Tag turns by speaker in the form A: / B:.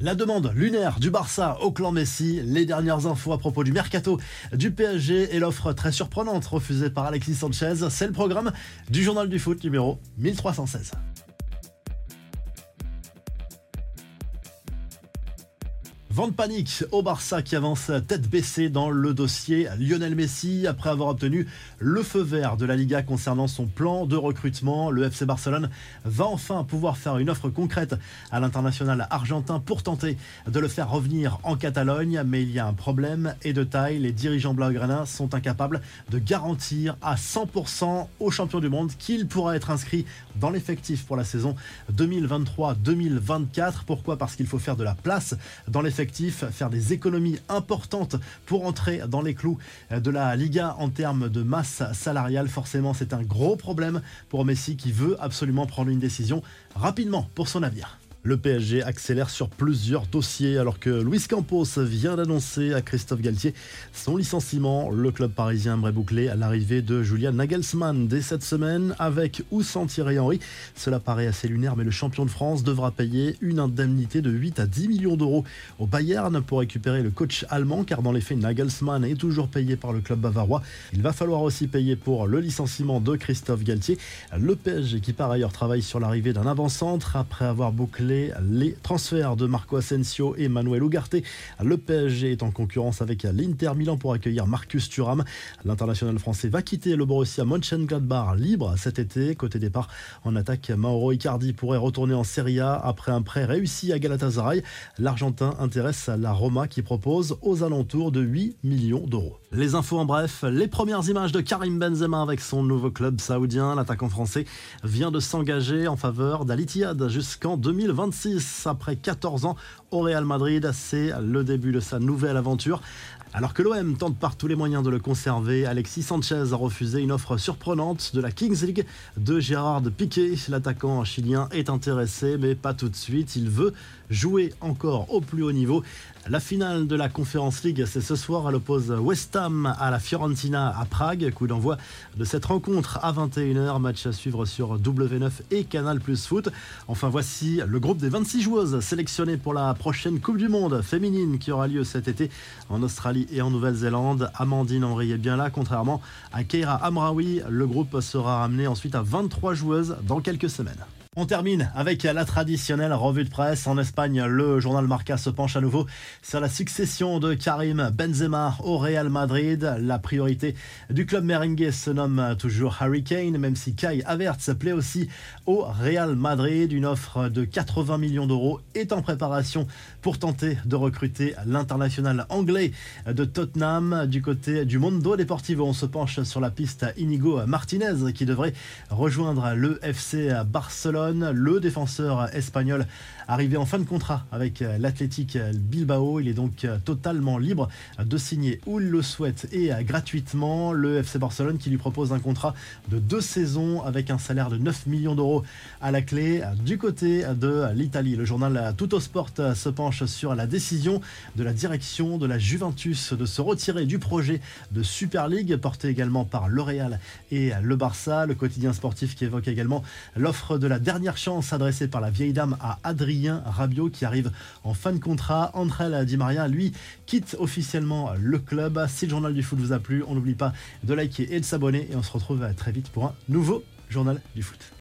A: La demande lunaire du Barça au clan Messi, les dernières infos à propos du mercato du PSG et l'offre très surprenante refusée par Alexis Sanchez, c'est le programme du journal du foot numéro 1316. Vente panique au Barça qui avance tête baissée dans le dossier Lionel Messi après avoir obtenu le feu vert de la Liga concernant son plan de recrutement. Le FC Barcelone va enfin pouvoir faire une offre concrète à l'international argentin pour tenter de le faire revenir en Catalogne. Mais il y a un problème et de taille. Les dirigeants blaugrana sont incapables de garantir à 100% au champion du monde qu'il pourra être inscrit dans l'effectif pour la saison 2023-2024. Pourquoi? Parce qu'il faut faire de la place dans l'effectif faire des économies importantes pour entrer dans les clous de la Liga en termes de masse salariale. Forcément, c'est un gros problème pour Messi qui veut absolument prendre une décision rapidement pour son avenir. Le PSG accélère sur plusieurs dossiers alors que Luis Campos vient d'annoncer à Christophe Galtier son licenciement. Le club parisien aimerait boucler à l'arrivée de Julian Nagelsmann dès cette semaine avec ou sans Thierry Henry. Cela paraît assez lunaire mais le champion de France devra payer une indemnité de 8 à 10 millions d'euros au Bayern pour récupérer le coach allemand car dans les faits Nagelsmann est toujours payé par le club bavarois. Il va falloir aussi payer pour le licenciement de Christophe Galtier. Le PSG qui par ailleurs travaille sur l'arrivée d'un avant-centre après avoir bouclé les transferts de Marco Asensio et Manuel Ugarte. Le PSG est en concurrence avec l'Inter Milan pour accueillir Marcus Thuram. L'international français va quitter le Borussia Mönchengladbach libre cet été. Côté départ, en attaque, Mauro Icardi pourrait retourner en Serie A après un prêt réussi à Galatasaray. L'Argentin intéresse la Roma qui propose aux alentours de 8 millions d'euros. Les infos en bref, les premières images de Karim Benzema avec son nouveau club saoudien. L'attaquant français vient de s'engager en faveur d'Al jusqu'en 2020. 26 après 14 ans au Real Madrid. C'est le début de sa nouvelle aventure. Alors que l'OM tente par tous les moyens de le conserver, Alexis Sanchez a refusé une offre surprenante de la Kings League de Gérard Piqué. L'attaquant chilien est intéressé, mais pas tout de suite. Il veut jouer encore au plus haut niveau. La finale de la Conference League, c'est ce soir. Elle oppose West Ham à la Fiorentina à Prague. Coup d'envoi de cette rencontre à 21h. Match à suivre sur W9 et Canal Plus Foot. Enfin, voici le groupe des 26 joueuses sélectionnées pour la prochaine Coupe du Monde féminine qui aura lieu cet été en Australie et en Nouvelle-Zélande. Amandine Henry est bien là, contrairement à Keira Amraoui. Le groupe sera ramené ensuite à 23 joueuses dans quelques semaines. On termine avec la traditionnelle revue de presse. En Espagne, le journal Marca se penche à nouveau sur la succession de Karim Benzema au Real Madrid. La priorité du club merengue se nomme toujours Harry Kane, même si Kai Havertz plaît aussi au Real Madrid. Une offre de 80 millions d'euros est en préparation pour tenter de recruter l'international anglais de Tottenham. Du côté du Mondo Deportivo, on se penche sur la piste Inigo Martinez qui devrait rejoindre le FC Barcelone le défenseur espagnol arrivé en fin de contrat avec euh, l'Athletic Bilbao. Il est donc euh, totalement libre de signer où il le souhaite et euh, gratuitement. Le FC Barcelone qui lui propose un contrat de deux saisons avec un salaire de 9 millions d'euros à la clé. Du côté de l'Italie, le journal Tuttosport se penche sur la décision de la direction de la Juventus de se retirer du projet de Super League porté également par le Real et le Barça. Le quotidien sportif qui évoque également l'offre de la dernière chance adressée par la vieille dame à Adrien Rabiot qui arrive en fin de contrat. André Di Maria, lui, quitte officiellement le club. Si le journal du foot vous a plu, on n'oublie pas de liker et de s'abonner. Et on se retrouve très vite pour un nouveau journal du foot.